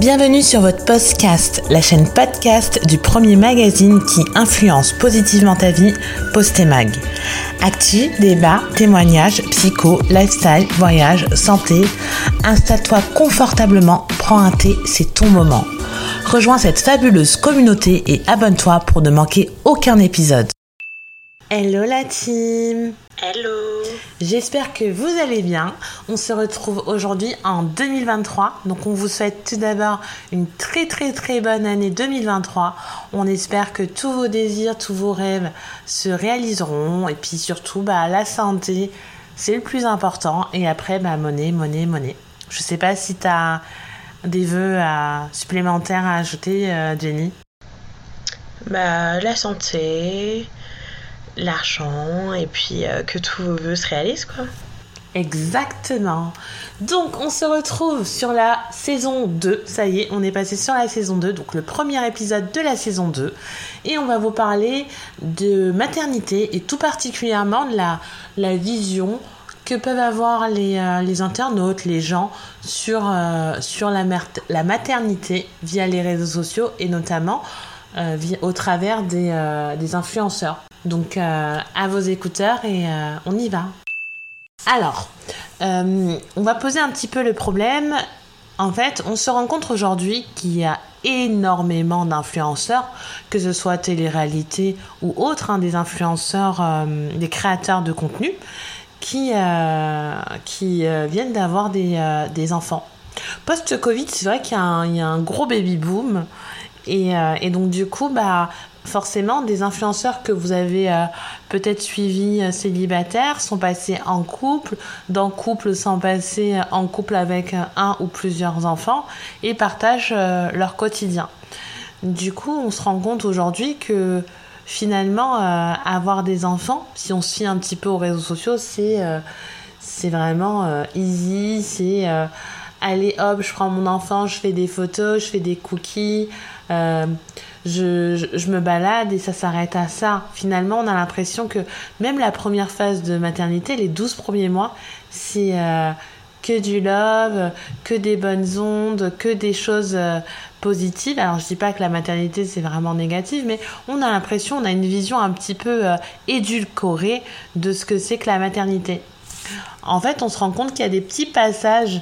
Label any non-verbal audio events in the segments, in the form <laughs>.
Bienvenue sur votre podcast, la chaîne podcast du premier magazine qui influence positivement ta vie, Postemag. Actu, débat, témoignages, psycho, lifestyle, voyage, santé. Installe-toi confortablement, prends un thé, c'est ton moment. Rejoins cette fabuleuse communauté et abonne-toi pour ne manquer aucun épisode. Hello la team Hello J'espère que vous allez bien. On se retrouve aujourd'hui en 2023. Donc on vous souhaite tout d'abord une très très très bonne année 2023. On espère que tous vos désirs, tous vos rêves se réaliseront. Et puis surtout, bah, la santé, c'est le plus important. Et après, bah, monnaie, monnaie, monnaie. Je sais pas si tu as des vœux à, supplémentaires à ajouter, euh, Jenny Bah, la santé, l'argent et puis euh, que tous vos vœux se réalisent quoi. Exactement. Donc on se retrouve sur la saison 2. Ça y est, on est passé sur la saison 2, donc le premier épisode de la saison 2. Et on va vous parler de maternité et tout particulièrement de la, la vision que peuvent avoir les, euh, les internautes, les gens sur, euh, sur la, la maternité via les réseaux sociaux et notamment euh, au travers des, euh, des influenceurs. Donc euh, à vos écouteurs et euh, on y va. Alors, on va poser un petit peu le problème. En fait, on se rend compte aujourd'hui qu'il y a énormément d'influenceurs, que ce soit télé-réalité ou autres, hein, des influenceurs, des créateurs de contenu, qui, qui viennent d'avoir des, des enfants. Post-Covid, c'est vrai qu'il y, a un- gros baby-boom. Et, euh, et donc, du coup, bah, forcément, des influenceurs que vous avez euh, peut-être suivis euh, célibataires sont passés en couple, dans couple sont passés en couple avec un ou plusieurs enfants et partagent leur quotidien. Du coup, on se rend compte aujourd'hui que finalement, avoir des enfants, si on se fie un petit peu aux réseaux sociaux, c'est c'est vraiment easy, c'est allez hop, je prends mon enfant, je fais des photos, je fais des cookies, euh, je, me balade et ça s'arrête à ça. Finalement, on a l'impression que même la première phase de maternité, les 12 premiers mois, c'est euh, que du love, que des bonnes ondes, que des choses euh, positives. Alors, je dis pas que la maternité c'est vraiment négatif, mais on a l'impression, on a une vision un petit peu édulcorée de ce que c'est que la maternité. En fait, on se rend compte qu'il y a des petits passages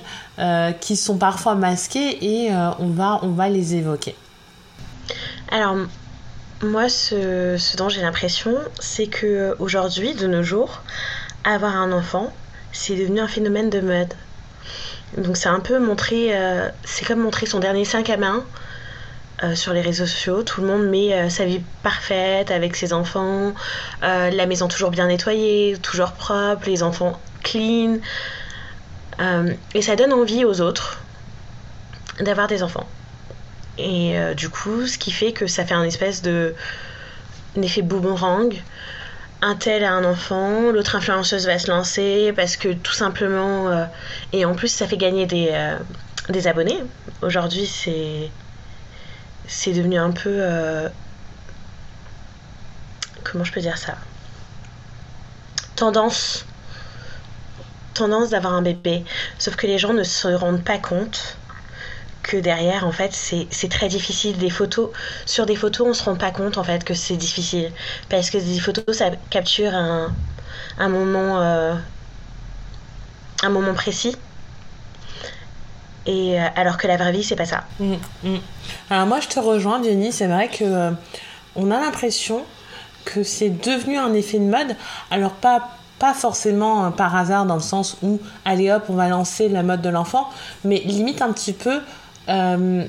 qui sont parfois masqués et on, va, on va les évoquer. Alors moi ce, dont j'ai l'impression c'est que aujourd'hui de nos jours avoir un enfant c'est devenu un phénomène de mode. Donc c'est un peu montrer euh, c'est comme montrer son dernier sac à main euh, sur les réseaux sociaux, tout le monde met euh, sa vie parfaite avec ses enfants, la maison toujours bien nettoyée, toujours propre, les enfants clean. Et ça donne envie aux autres d'avoir des enfants. Et euh, du coup, ce qui fait que ça fait un espèce de un effet boomerang. Un tel a un enfant, l'autre influenceuse va se lancer parce que tout simplement. euh, et en plus, ça fait gagner des, euh, des abonnés. Aujourd'hui, c'est. C'est devenu un peu. comment je peux dire ça? Tendance. Tendance d'avoir un bébé. Sauf que les gens ne se rendent pas compte que derrière, en fait, c'est très difficile. Des photos, sur des photos, on se rend pas compte, en fait, que c'est difficile. Parce que des photos, ça capture un, un moment, euh, un moment précis. Et euh, alors que la vraie vie, c'est pas ça. Mm, mm. Alors moi je te rejoins Jenny, c'est vrai que euh, on a l'impression que c'est devenu un effet de mode. Alors pas pas forcément par hasard dans le sens où allez hop on va lancer la mode de l'enfant, mais limite un petit peu euh,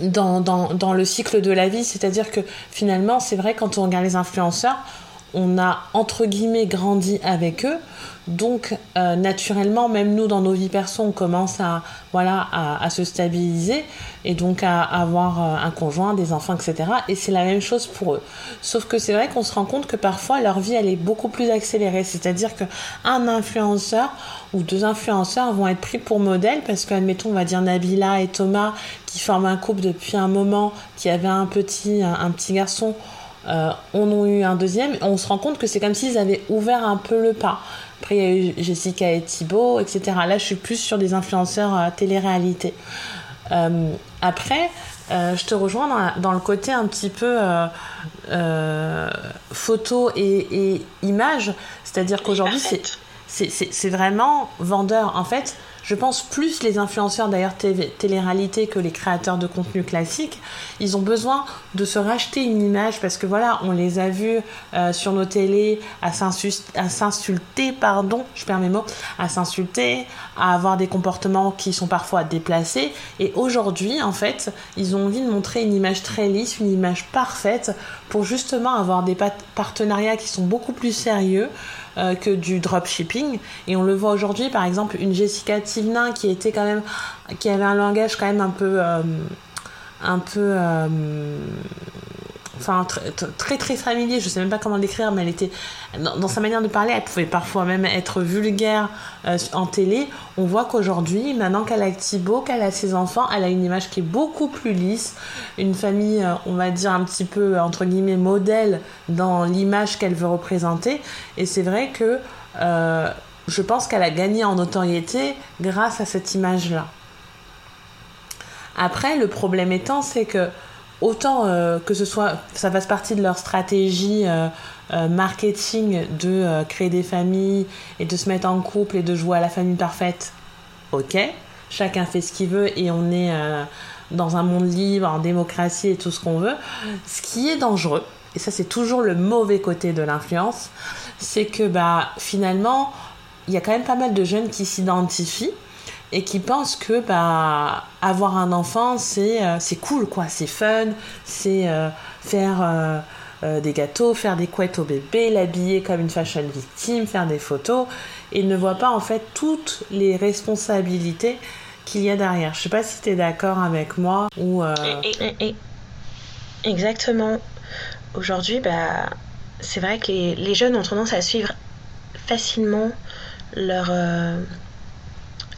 dans, dans, dans le cycle de la vie. C'est-à-dire que finalement c'est vrai quand on regarde les influenceurs, on a entre guillemets grandi avec eux. Donc euh, naturellement, même nous dans nos vies perso, on commence à voilà à, à se stabiliser et donc à avoir euh, un conjoint, des enfants, etc. Et c'est la même chose pour eux. Sauf que c'est vrai qu'on se rend compte que parfois leur vie elle est beaucoup plus accélérée. C'est-à-dire que un influenceur ou deux influenceurs vont être pris pour modèle parce que admettons on va dire Nabila et Thomas qui forment un couple depuis un moment, qui avaient un petit un petit garçon. Euh, on en a eu un deuxième, on se rend compte que c'est comme s'ils avaient ouvert un peu le pas. Après, il y a eu Jessica et Thibaut, etc. Là, je suis plus sur des influenceurs euh, télé-réalité. Euh, Après, je te rejoins dans, le côté un petit peu photo et, et image, c'est-à-dire qu'aujourd'hui, c'est vraiment vendeur. En fait, je pense plus les influenceurs d'ailleurs télé-réalité que les créateurs de contenu classiques, ils ont besoin de se racheter une image parce que voilà, on les a vus euh, sur nos télés à s'insulter, pardon, je perds mes mots, à s'insulter, à avoir des comportements qui sont parfois déplacés. Et aujourd'hui, en fait, ils ont envie de montrer une image très lisse, une image parfaite pour justement avoir des partenariats qui sont beaucoup plus sérieux. Euh, que du dropshipping. Et on le voit aujourd'hui, par exemple, une Jessica Tivnin qui était quand même, qui avait un langage quand même un peu, euh, un peu, euh, enfin très, très familier. Je sais même pas comment l'écrire, mais elle était dans, sa manière de parler, elle pouvait parfois même être vulgaire en télé. On voit qu'aujourd'hui, maintenant qu'elle a Thibaut, qu'elle a ses enfants, elle a une image qui est beaucoup plus lisse, une famille, on va dire un petit peu entre guillemets modèle dans l'image qu'elle veut représenter. Et c'est vrai que euh, je pense qu'elle a gagné en notoriété grâce à cette image-là. Après, le problème étant, c'est que autant euh, que ce soit, ça fasse partie de leur stratégie euh, marketing de créer des familles et de se mettre en couple et de jouer à la famille parfaite, ok, chacun fait ce qu'il veut et on est dans un monde libre, en démocratie et tout ce qu'on veut. Ce qui est dangereux, et ça c'est toujours le mauvais côté de l'influence, c'est que bah finalement il y a quand même pas mal de jeunes qui s'identifient et qui pensent que bah avoir un enfant c'est euh, cool quoi, c'est fun, c'est euh, faire euh, des gâteaux, faire des couettes au bébé, l'habiller comme une fashion victime, faire des photos et ne voient pas en fait toutes les responsabilités qu'il y a derrière. Je sais pas si tu es d'accord avec moi ou Exactement. Aujourd'hui, bah, c'est vrai que les, jeunes ont tendance à suivre facilement leur,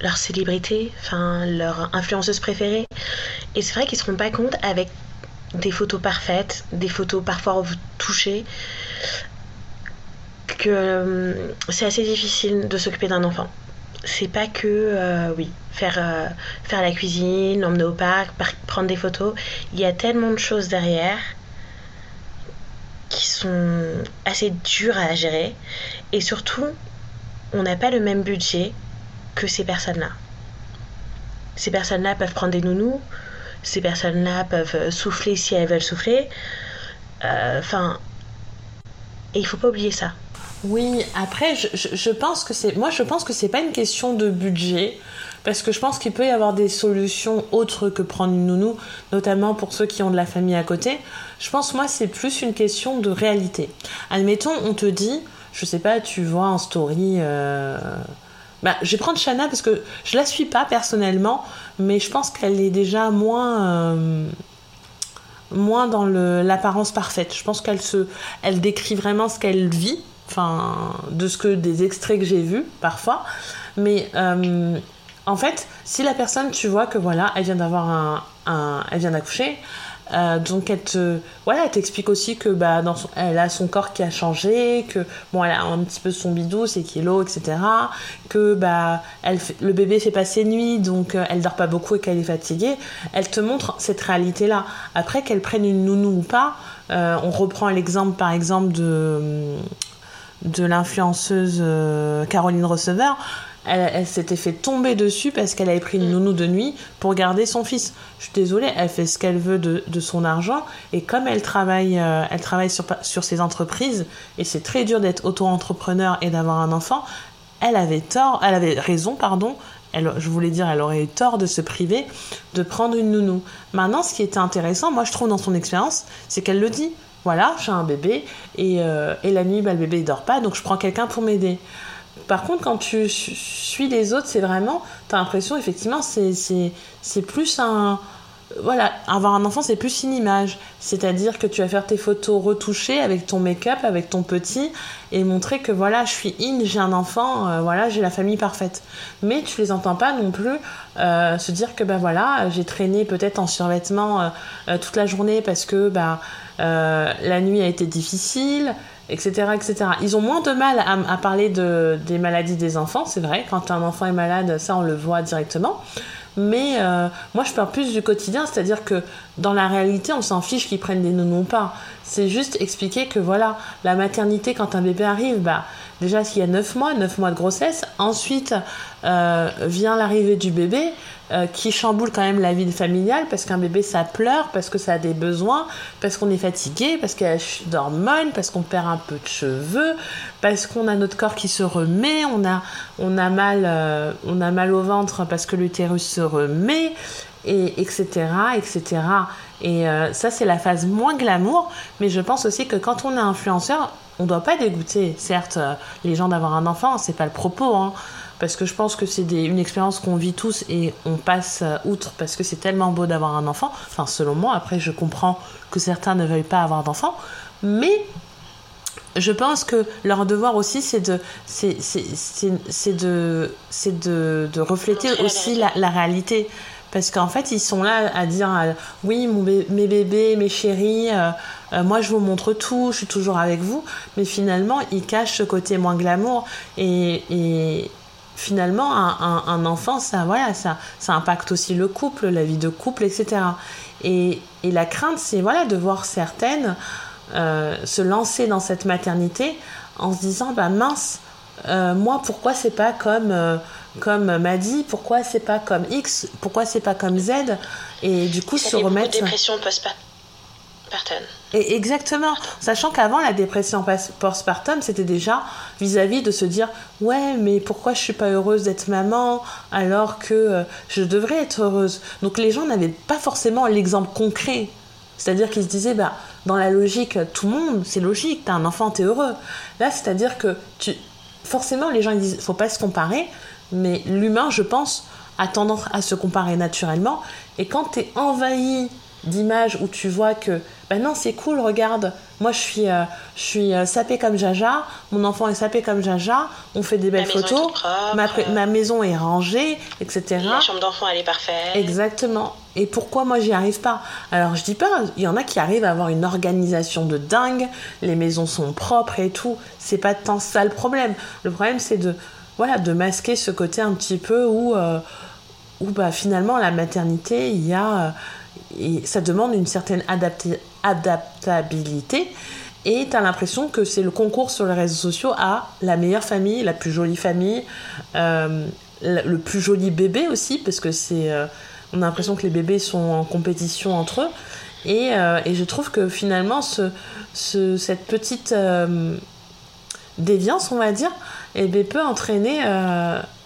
leur célébrité, enfin leur influenceuse préférée. Et c'est vrai qu'ils se rendent pas compte avec des photos parfaites, des photos parfois touchées, que euh, c'est assez difficile de s'occuper d'un enfant. C'est pas que, euh, oui, faire, faire la cuisine, l'emmener au parc, prendre des photos. Il y a tellement de choses derrière qui sont assez dures à gérer. Et surtout, on n'a pas le même budget que ces personnes-là. Ces personnes-là peuvent prendre des nounous, ces personnes-là peuvent souffler si elles veulent souffler. Euh, enfin, et il faut pas oublier ça. Oui, après, je, je pense que c'est, moi, je pense que c'est pas une question de budget parce que je pense qu'il peut y avoir des solutions autres que prendre une nounou, notamment pour ceux qui ont de la famille à côté. Je pense, moi, c'est plus une question de réalité. Admettons, on te dit, je sais pas, tu vois en story. Euh... Bah, je vais prendre Shana parce que je la suis pas personnellement, mais je pense qu'elle est déjà moins. Euh, moins dans l'apparence parfaite. Je pense qu'elle se, elle décrit vraiment ce qu'elle vit, enfin, de ce que des extraits que j'ai vus parfois. Mais euh, en fait, si la personne, tu vois que voilà, elle vient d'avoir un, elle vient d'accoucher, euh, donc elle te, voilà, elle t'explique aussi que bah dans elle a son corps qui a changé, que bon, elle a un petit peu son bidou, ses kilos, etc. Que bah elle, le bébé fait pas ses nuits, donc euh, elle dort pas beaucoup et qu'elle est fatiguée. Elle te montre cette réalité là. Après qu'elle prenne une nounou ou pas, euh, on reprend l'exemple par exemple de de l'influenceuse Caroline Receveur elle, s'était fait tomber dessus parce qu'elle avait pris une nounou de nuit pour garder son fils. Je suis désolée, elle fait ce qu'elle veut de, son argent et comme elle travaille, euh, elle travaille sur, sur ses entreprises et c'est très dur d'être auto-entrepreneur et d'avoir un enfant, elle avait tort, elle avait raison, pardon. Elle, je voulais dire, elle aurait eu tort de se priver de prendre une nounou. Maintenant, ce qui était intéressant, moi je trouve dans son expérience, c'est qu'elle le dit. Voilà, j'ai un bébé et, euh, et la nuit, bah, le bébé ne dort pas, donc je prends quelqu'un pour m'aider. Par contre, quand tu suis les autres, c'est vraiment, t'as l'impression, effectivement, c'est plus un. Voilà, avoir un enfant, c'est plus une image. C'est-à-dire que tu vas faire tes photos retouchées avec ton make-up, avec ton petit, et montrer que voilà, je suis in, j'ai un enfant, euh, voilà, j'ai la famille parfaite. Mais tu les entends pas non plus euh, se dire que ben voilà, j'ai traîné peut-être en survêtement euh, toute la journée parce que bah, la nuit a été difficile, etc., etc. Ils ont moins de mal à, parler de, des maladies des enfants, c'est vrai. Quand un enfant est malade, ça, on le voit directement. mais euh, moi je parle plus du quotidien, c'est-à-dire que dans la réalité, on s'en fiche qu'ils prennent des nounous ou pas. C'est juste expliquer que voilà, la maternité, quand un bébé arrive, bah, déjà s'il y a 9 mois, 9 mois de grossesse, ensuite euh, vient l'arrivée du bébé, euh, qui chamboule quand même la vie familiale parce qu'un bébé ça pleure, parce que ça a des besoins, parce qu'on est fatigué, parce qu'il y a d'hormones, parce qu'on perd un peu de cheveux, parce qu'on a notre corps qui se remet, on a, on a, mal, euh, on a mal au ventre parce que l'utérus se remet, et etc. etc. Et ça c'est la phase moins glamour, mais je pense aussi que quand on est influenceur, on ne doit pas dégoûter, certes, les gens d'avoir un enfant, c'est pas le propos, hein parce que je pense que c'est une expérience qu'on vit tous et on passe euh, outre parce que c'est tellement beau d'avoir un enfant. Enfin, selon moi, après, je comprends que certains ne veuillent pas avoir d'enfant, mais je pense que leur devoir aussi, c'est de, c'est, de, c'est de, de refléter aussi la, la, réalité. Parce qu'en fait, ils sont là à dire euh, oui, mon mes bébés, mes chéris, euh, moi je vous montre tout, je suis toujours avec vous. Mais finalement, ils cachent ce côté moins glamour. Et, et, finalement, un, enfant, ça, voilà, ça, ça impacte aussi le couple, la vie de couple, etc. Et, et la crainte, c'est voilà, de voir certaines euh, se lancer dans cette maternité en se disant, bah mince, euh, moi, pourquoi c'est pas comme, euh, comme Maddy, pourquoi c'est pas comme X, pourquoi c'est pas comme Z, et du coup se remettre. dépression post et exactement. Sachant qu'avant, la dépression postpartum, c'était déjà vis-à-vis de se dire Ouais, mais pourquoi je suis pas heureuse d'être maman alors que euh, je devrais être heureuse? Donc les gens n'avaient pas forcément l'exemple concret. C'est-à-dire qu'ils se disaient bah, Dans la logique, tout le monde, c'est logique, t'as un enfant, t'es heureux. Là, c'est-à-dire que tu... forcément, les gens ils disent Faut pas se comparer, mais l'humain, je pense, a tendance à se comparer naturellement. Et quand t'es envahi d'images où tu vois que ben non c'est cool regarde. Moi je suis euh, je suis euh, sapée comme Jaja. Mon enfant est sapé comme Jaja. On fait des belles photos. ma, maison est rangée etc la chambre d'enfant elle est parfaite. Exactement. Et pourquoi moi j'y arrive pas? Alors je dis pas il y en a qui arrivent à avoir une organisation de dingue. Les maisons sont propres et tout. C'est pas tant ça le problème. Le problème c'est de voilà de masquer ce côté un petit peu où euh, où bah finalement la maternité il y a et ça demande une certaine adaptabilité. Et tu as l'impression que c'est le concours sur les réseaux sociaux à la meilleure famille, la plus jolie famille, euh, le plus joli bébé aussi, parce que c'est. Euh, on a l'impression que les bébés sont en compétition entre eux. Et, euh, et je trouve que finalement, ce, ce, cette petite déviance, on va dire, eh bien, peut entraîner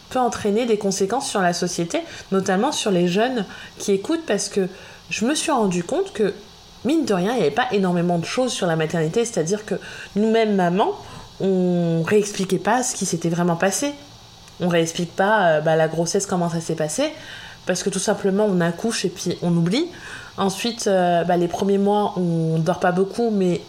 peut entraîner des conséquences sur la société, notamment sur les jeunes qui écoutent, parce que je me suis rendu compte que, mine de rien, il n'y avait pas énormément de choses sur la maternité, c'est-à-dire que nous-mêmes, maman, on réexpliquait pas ce qui s'était vraiment passé. On réexplique pas euh, bah, la grossesse, comment ça s'est passé, parce que tout simplement, on accouche et puis on oublie. Ensuite, euh, bah, les premiers mois, on dort pas beaucoup, mais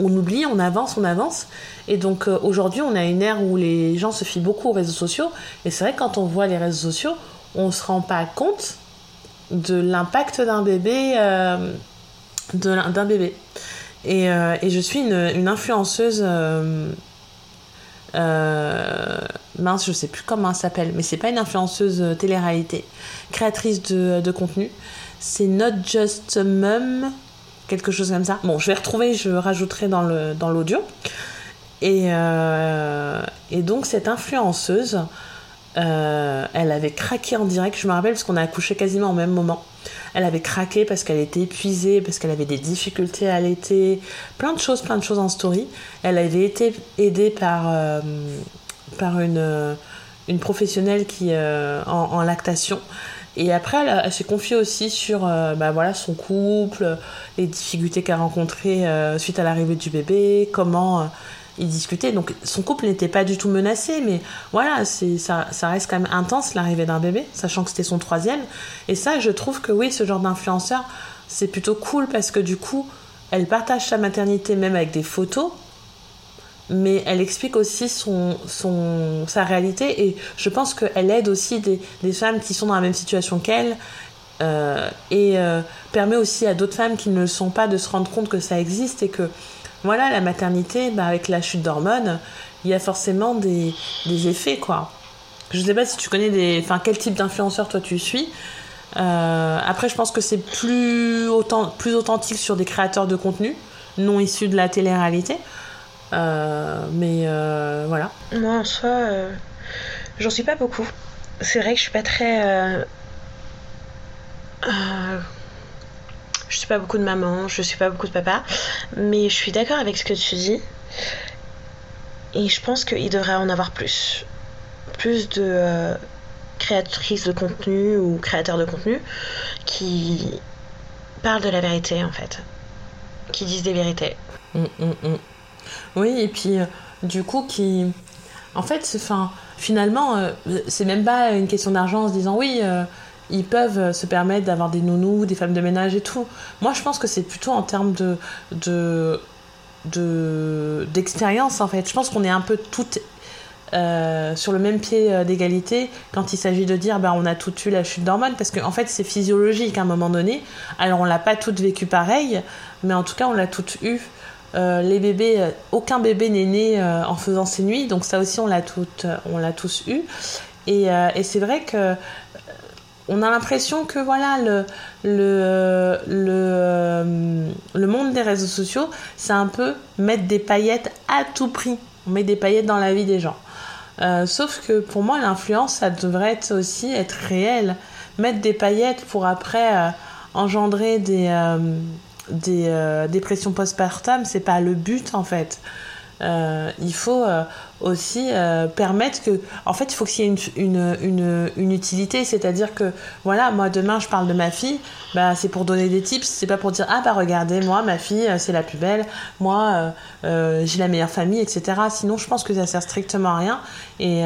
on oublie, on avance, on avance. Et donc euh, aujourd'hui, on a une ère où les gens se fient beaucoup aux réseaux sociaux. Et c'est vrai que quand on voit les réseaux sociaux, on se rend pas compte de l'impact d'un bébé, d'un bébé. Et, euh, et, je suis une, influenceuse. Euh, mince, je sais plus comment elle s'appelle, mais c'est pas une influenceuse télé-réalité, créatrice de, de contenu. C'est Not Just Mum, quelque chose comme ça. Bon, je vais retrouver, je rajouterai dans l'audio. Dans et, et donc, cette influenceuse, euh, elle avait craqué en direct, je me rappelle parce qu'on a accouché quasiment au même moment. Elle avait craqué parce qu'elle était épuisée, parce qu'elle avait des difficultés à allaiter, plein de choses, plein de choses en story. Elle avait été aidée par, euh, par une, une professionnelle qui, euh, en, lactation. Et après, elle, s'est confiée aussi sur bah voilà, son couple, les difficultés qu'elle a rencontrées suite à l'arrivée du bébé, comment ils discutaient. Donc son couple n'était pas du tout menacé, mais voilà, ça, ça reste quand même intense l'arrivée d'un bébé, sachant que c'était son troisième. Et ça, je trouve que oui, ce genre d'influenceur, c'est plutôt cool parce que du coup, elle partage sa maternité même avec des photos, mais elle explique aussi son, son, sa réalité et je pense qu'elle aide aussi des, des, femmes qui sont dans la même situation qu'elle. Euh, et euh, permet aussi à d'autres femmes qui ne le sont pas de se rendre compte que ça existe et que voilà, la maternité, bah, avec la chute d'hormones, il y a forcément des, effets, quoi. Je sais pas si tu connais des. Enfin, quel type d'influenceur toi tu suis. Euh, après, je pense que c'est plus, plus authentique sur des créateurs de contenu non issus de la télé-réalité. Euh, mais euh, voilà. Moi, en soi, j'en suis pas beaucoup. C'est vrai que je suis pas très. Je suis pas beaucoup de maman, je suis pas beaucoup de papa. Mais je suis d'accord avec ce que tu dis. Et je pense qu'il devrait en avoir plus. Plus de créatrices de contenu ou créateurs de contenu qui parlent de la vérité en fait, qui disent des vérités. Mm, mm, mm. Oui, et puis euh, du coup qui... En fait, enfin, finalement, euh, c'est même pas une question d'argent en se disant oui, euh, ils peuvent se permettre d'avoir des nounous, des femmes de ménage et tout. Moi, je pense que c'est plutôt en termes de... de d'expérience en fait je pense qu'on est un peu toutes euh, sur le même pied euh, d'égalité quand il s'agit de dire bah, on a tout eu la chute d'hormones parce qu'en en fait c'est physiologique à un moment donné. Alors on l'a pas toutes vécu pareil, mais en tout cas on l'a toutes eu. Euh, les bébés, aucun bébé n'est né en faisant ses nuits, donc ça aussi on l'a toutes, on l'a tous eu. Et, et c'est vrai que on a l'impression que voilà le, le, le, monde des réseaux sociaux, c'est un peu mettre des paillettes à tout prix. On met des paillettes dans la vie des gens. Euh, sauf que pour moi, l'influence, ça devrait aussi être réel. Mettre des paillettes pour après euh, engendrer des, euh, des dépressions postpartum, c'est pas le but en fait. Euh, il faut euh, aussi euh, permettre que, en fait, il faut qu'il y ait une, une, utilité, c'est-à-dire que, voilà, moi demain je parle de ma fille, bah, c'est pour donner des tips, c'est pas pour dire, ah bah regardez, moi, ma fille, c'est la plus belle, moi, j'ai la meilleure famille, etc. Sinon, je pense que ça sert strictement à rien. Et,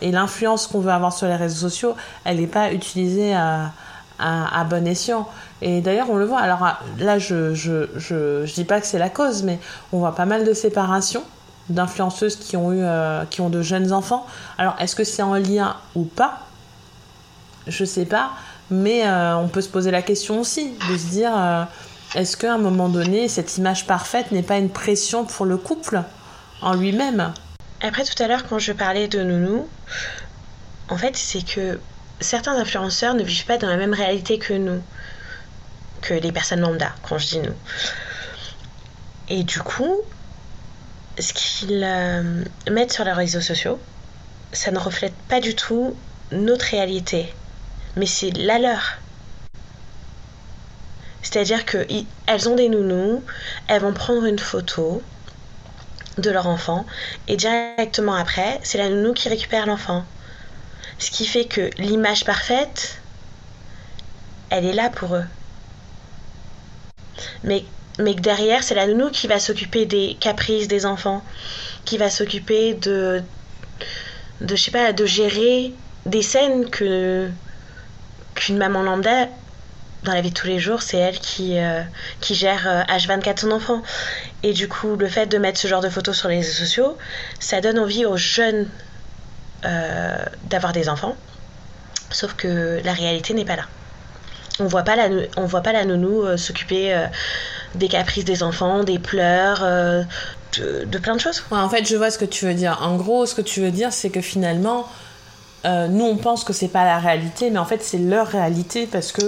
et l'influence qu'on veut avoir sur les réseaux sociaux, elle n'est pas utilisée à, à, bon escient. Et d'ailleurs, on le voit. Alors là, je, je, je, je dis pas que c'est la cause, mais on voit pas mal de séparations d'influenceuses qui ont eu euh, qui ont de jeunes enfants. Alors est-ce que c'est en lien ou pas? Je sais pas, mais euh, on peut se poser la question aussi de se dire euh, est-ce qu'à un moment donné cette image parfaite n'est pas une pression pour le couple en lui-même? Après tout à l'heure quand je parlais de nounou, en fait c'est que certains influenceurs ne vivent pas dans la même réalité que nous que les personnes lambda, quand je dis nous. Et du coup, ce qu'ils euh, mettent sur les réseaux sociaux, ça ne reflète pas du tout notre réalité, mais c'est la leur. C'est-à-dire qu'elles ont des nounous, elles vont prendre une photo de leur enfant et directement après, c'est la nounou qui récupère l'enfant. Ce qui fait que l'image parfaite, elle est là pour eux mais, mais que derrière, c'est la nounou qui va s'occuper des caprices des enfants, qui va s'occuper de, de, je sais pas, de gérer des scènes que qu'une maman lambda dans la vie de tous les jours, c'est elle qui, euh, qui gère H24 euh, son enfant. Et du coup, le fait de mettre ce genre de photos sur les réseaux sociaux, ça donne envie aux jeunes d'avoir des enfants. Sauf que la réalité n'est pas là on voit pas la, on voit pas la nounou euh, s'occuper euh, des caprices des enfants, des pleurs, euh, de, plein de choses. en fait, je vois ce que tu veux dire. En gros, ce que tu veux dire, c'est que finalement, nous, on pense que c'est pas la réalité, mais en fait, c'est leur réalité parce que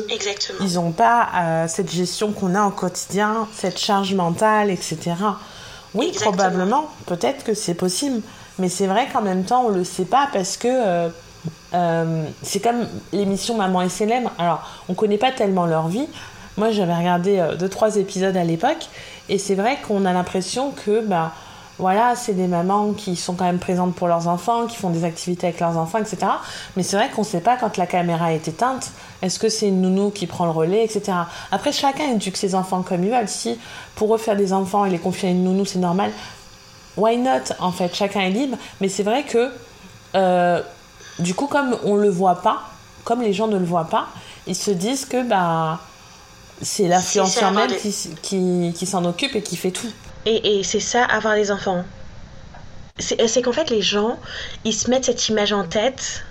ils n'ont pas cette gestion qu'on a au quotidien, cette charge mentale, etc. Oui, probablement, peut-être que c'est possible, mais c'est vrai qu'en même temps, on le sait pas parce que euh, c'est comme l'émission Maman et célèbre. Alors, on connaît pas tellement leur vie. Moi, j'avais regardé 2 deux trois épisodes à l'époque, et c'est vrai qu'on a l'impression que, bah, voilà, c'est des mamans qui sont quand même présentes pour leurs enfants, qui font des activités avec leurs enfants, etc. Mais c'est vrai qu'on ne sait pas quand la caméra est éteinte, est-ce que c'est une nounou qui prend le relais, etc. Après, chacun éduque ses enfants comme il veut. Si pour eux faire des enfants et les confier à une nounou, c'est normal, why not En fait, chacun est libre. Mais c'est vrai que euh, du coup, comme on le voit pas, comme les gens ne le voient pas, ils se disent que bah, c'est l'influenceur même qui, qui, s'en occupe et qui fait tout. Et, et c'est ça, avoir des enfants. C'est qu'en fait, les gens, ils se mettent cette image en tête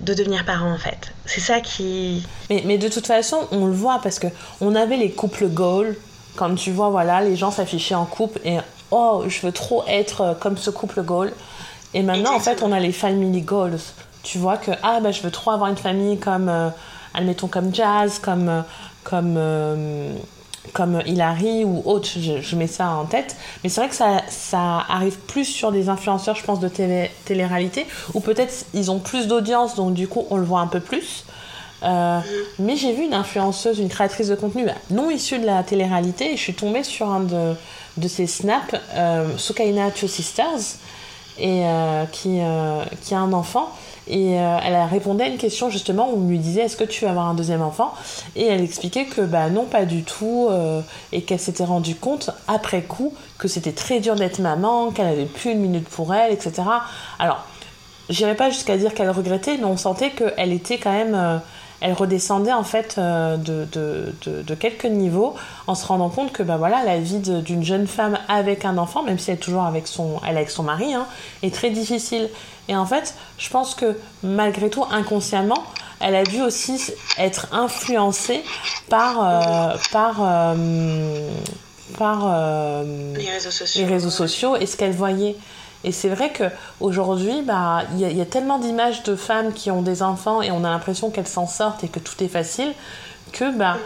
de devenir parent en fait. C'est ça qui. Mais, mais, de toute façon, on le voit parce que on avait les couples goals. Quand tu vois, voilà, les gens s'affichaient en couple et oh, je veux trop être comme ce couple goal. Et maintenant, en fait, on a les family goals tu vois que ah bah je veux trop avoir une famille comme admettons comme Jazz, comme comme comme Hilary ou autre, je, mets ça en tête. Mais c'est vrai que ça, ça arrive plus sur des influenceurs, je pense, de télé, télé-réalité, ou peut-être ils ont plus d'audience, donc du coup on le voit un peu plus. Euh, mais j'ai vu une influenceuse, une créatrice de contenu bah, non issue de la télé-réalité, et je suis tombée sur un de, de ses snaps, euh, Sukaina Two Sisters, et, euh, qui, euh, qui a un enfant. Et euh, elle a répondu à une question justement où on lui disait est-ce que tu veux avoir un deuxième enfant? Et elle expliquait que bah non, pas du tout, et qu'elle s'était rendue compte après coup que c'était très dur d'être maman, qu'elle avait plus une minute pour elle, etc. Alors, j'irais pas jusqu'à dire qu'elle regrettait, mais on sentait qu'elle était quand même elle redescendait en fait euh, de, de, de, de, quelques niveaux en se rendant compte que bah, voilà, la vie d'une jeune femme avec un enfant, même si elle est toujours avec son, elle avec son mari, hein, est très difficile. Et en fait, je pense que malgré tout, inconsciemment, elle a dû aussi être influencée par, euh, par, euh, par euh, les, réseaux sociaux, les réseaux sociaux et ce qu'elle voyait. Et c'est vrai qu'aujourd'hui, bah, il y, y, a tellement d'images de femmes qui ont des enfants et on a l'impression qu'elles s'en sortent et que tout est facile que bah,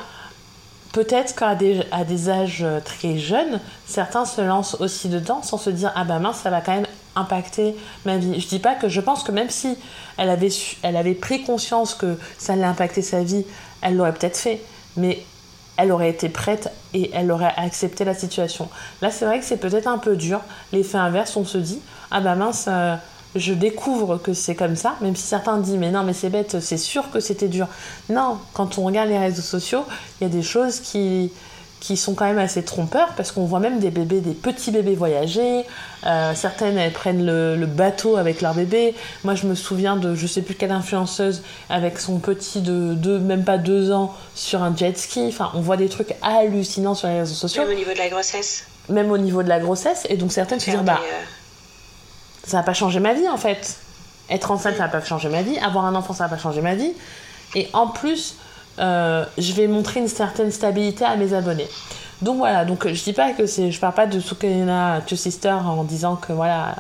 peut-être qu'à des, à âges très jeunes, certains se lancent aussi dedans sans se dire Ah bah mince, ça va quand même impacter ma vie. Je dis pas que je pense que même si elle avait, su, elle avait pris conscience que ça allait impacter sa vie, elle l'aurait peut-être fait. Mais elle aurait été prête et elle aurait accepté la situation. Là, c'est vrai que c'est peut-être un peu dur. L'effet inverse, on se dit ah bah mince, euh, je découvre que c'est comme ça, même si certains disent mais non, mais c'est bête, c'est sûr que c'était dur. Non, quand on regarde les réseaux sociaux, il y a des choses qui qui sont quand même assez trompeurs parce qu'on voit même des bébés, des petits bébés voyager. Euh, certaines elles prennent le, le, bateau avec leur bébé. Moi je me souviens de je sais plus quelle influenceuse avec son petit de, de même pas deux ans sur un jet ski. Enfin on voit des trucs hallucinants sur les réseaux sociaux. Même au niveau de la grossesse. Même au niveau de la grossesse et donc certaines se disent bah euh... ça n'a pas changé ma vie en fait. Être enceinte ça n'a pas changé ma vie. Avoir un enfant ça n'a pas changé ma vie. Et en plus euh, je vais montrer une certaine stabilité à mes abonnés. Donc voilà, donc je dis pas que c'est, je parle pas de Sukaina Two Sister en disant que voilà,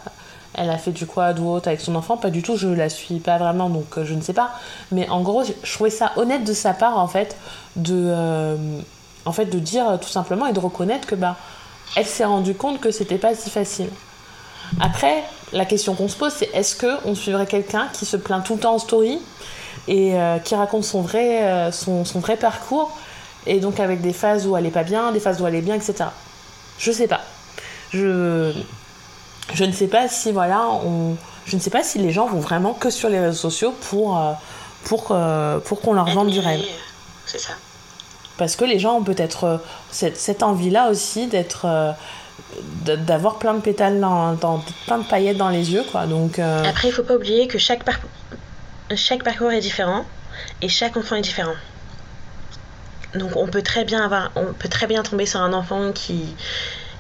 elle a fait du quad ou autre avec son enfant, pas du tout, je la suis pas vraiment, donc euh, je ne sais pas. Mais en gros, je trouvais ça honnête de sa part en fait, de, euh, en fait, de dire tout simplement et de reconnaître que bah, elle s'est rendue compte que c'était pas si facile. Après, la question qu'on se pose, c'est est-ce que on suivrait quelqu'un qui se plaint tout le temps en story et euh, qui raconte son vrai, euh, son, son, vrai parcours, et donc avec des phases où elle est pas bien, des phases où elle est bien, etc. Je sais pas. Je, je ne sais pas si, voilà, on, je ne sais pas si les gens vont vraiment que sur les réseaux sociaux pour, euh, pour, pour qu'on leur vende du rêve. C'est ça. Parce que les gens ont peut-être cette, cette envie-là aussi d'être d'avoir plein de pétales dans, dans, plein de paillettes dans les yeux quoi donc euh... après il faut pas oublier que chaque par chaque parcours est différent et chaque enfant est différent. Donc on peut très bien avoir, on peut très bien tomber sur un enfant qui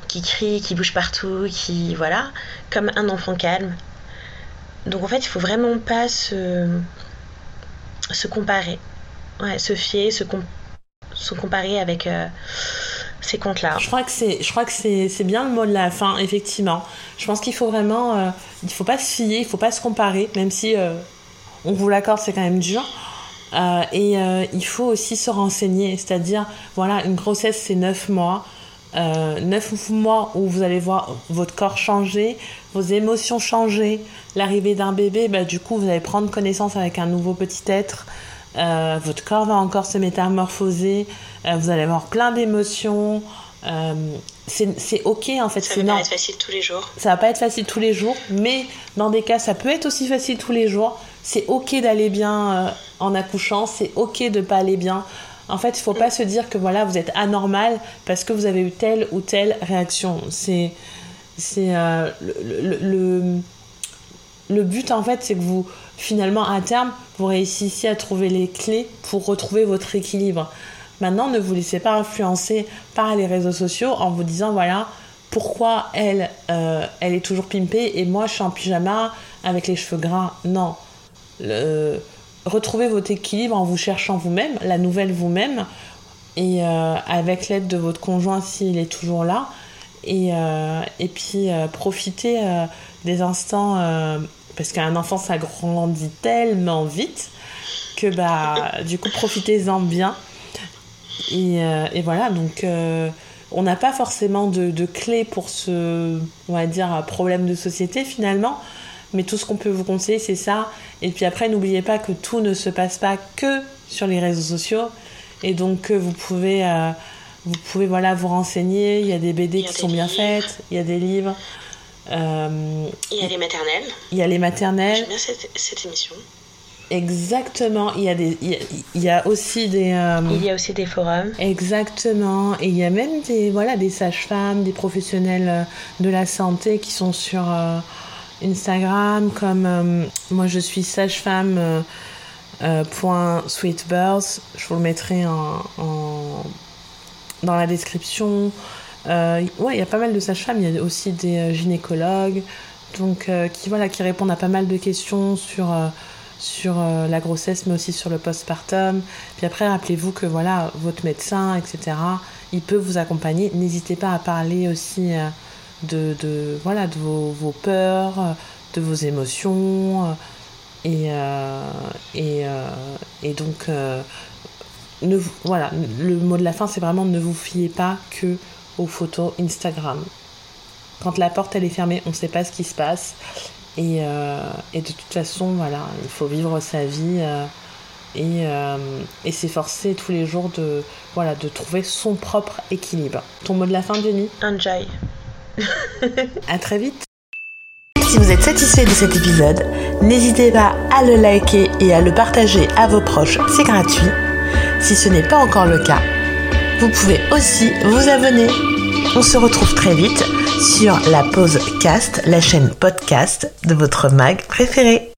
qui crie, qui bouge partout, qui voilà, comme un enfant calme. Donc en fait, il faut vraiment pas se se comparer, ouais, se fier, se, com se comparer avec euh, ces comptes-là. Je crois que c'est, je crois que c'est, bien le mot de la fin, effectivement. Je pense qu'il faut vraiment, euh, il faut pas se fier, il faut pas se comparer, même si euh, on vous l'accorde, c'est quand même dur. Euh, et euh, il faut aussi se renseigner, c'est-à-dire, voilà, une grossesse, c'est 9 mois. Euh, 9 mois où vous allez voir votre corps changer, vos émotions changer. L'arrivée d'un bébé, bah, du coup, vous allez prendre connaissance avec un nouveau petit être. Euh, votre corps va encore se métamorphoser. Vous allez avoir plein d'émotions. C'est ok en fait. Ça va pas être facile tous les jours. Ça va pas être facile tous les jours, mais dans des cas, ça peut être aussi facile tous les jours. C'est ok d'aller bien euh, en accouchant, c'est ok de pas aller bien. En fait, il faut pas se dire que voilà, vous êtes anormal parce que vous avez eu telle ou telle réaction. C'est c'est euh, le, le, but en fait, c'est que vous finalement à terme, vous réussissiez à trouver les clés pour retrouver votre équilibre. Maintenant, ne vous laissez pas influencer par les réseaux sociaux en vous disant voilà pourquoi elle, euh, elle est toujours pimpée et moi je suis en pyjama avec les cheveux gras. Non. Le... Retrouvez votre équilibre en vous cherchant vous-même, la nouvelle vous-même, et euh, avec l'aide de votre conjoint s'il est toujours là. Et, euh, et puis euh, profitez des instants parce qu'un enfant ça grandit tellement vite que bah du coup profitez-en bien et, euh, voilà donc euh, on n'a pas forcément de, de clé pour ce on va dire problème de société finalement mais tout ce qu'on peut vous conseiller c'est ça et puis après n'oubliez pas que tout ne se passe pas que sur les réseaux sociaux et donc vous pouvez euh, vous pouvez voilà vous renseigner il y a des BD qui sont bien faites il y a des livres euh, il y a les maternelles. Il y a les maternelles. J'aime bien cette, cette, émission. Exactement. Il y a des, il y a, il y a aussi des. Euh, il y a aussi des forums. Exactement. Et il y a même des, voilà, des sages-femmes, des professionnels de la santé qui sont sur euh, Instagram, comme euh, moi je suis sage-femme. Euh, Sweetbirds, je vous le mettrai en, dans la description. Euh, ouais, il y a pas mal de sages-femmes, il y a aussi des euh, gynécologues, donc euh, qui voilà, qui répondent à pas mal de questions sur euh, sur euh, la grossesse, mais aussi sur le postpartum. Puis après, rappelez-vous que voilà, votre médecin, etc. Il peut vous accompagner. N'hésitez pas à parler aussi euh, de, de voilà de vos, vos peurs, de vos émotions et et et donc ne voilà le mot de la fin c'est vraiment ne vous fiez pas que aux photos Instagram. Quand la porte elle est fermée, on ne sait pas ce qui se passe. Et, euh, et, de toute façon, voilà, il faut vivre sa vie euh, et, euh, et s'efforcer tous les jours de, voilà, de trouver son propre équilibre. Ton mot de la fin, Jenny? Enjoy. <laughs> à très vite. Si vous êtes satisfait de cet épisode, n'hésitez pas à le liker et à le partager à vos proches, c'est gratuit. Si ce n'est pas encore le cas, vous pouvez aussi vous abonner. On se retrouve très vite sur la pause cast, la chaîne podcast de votre mag préféré.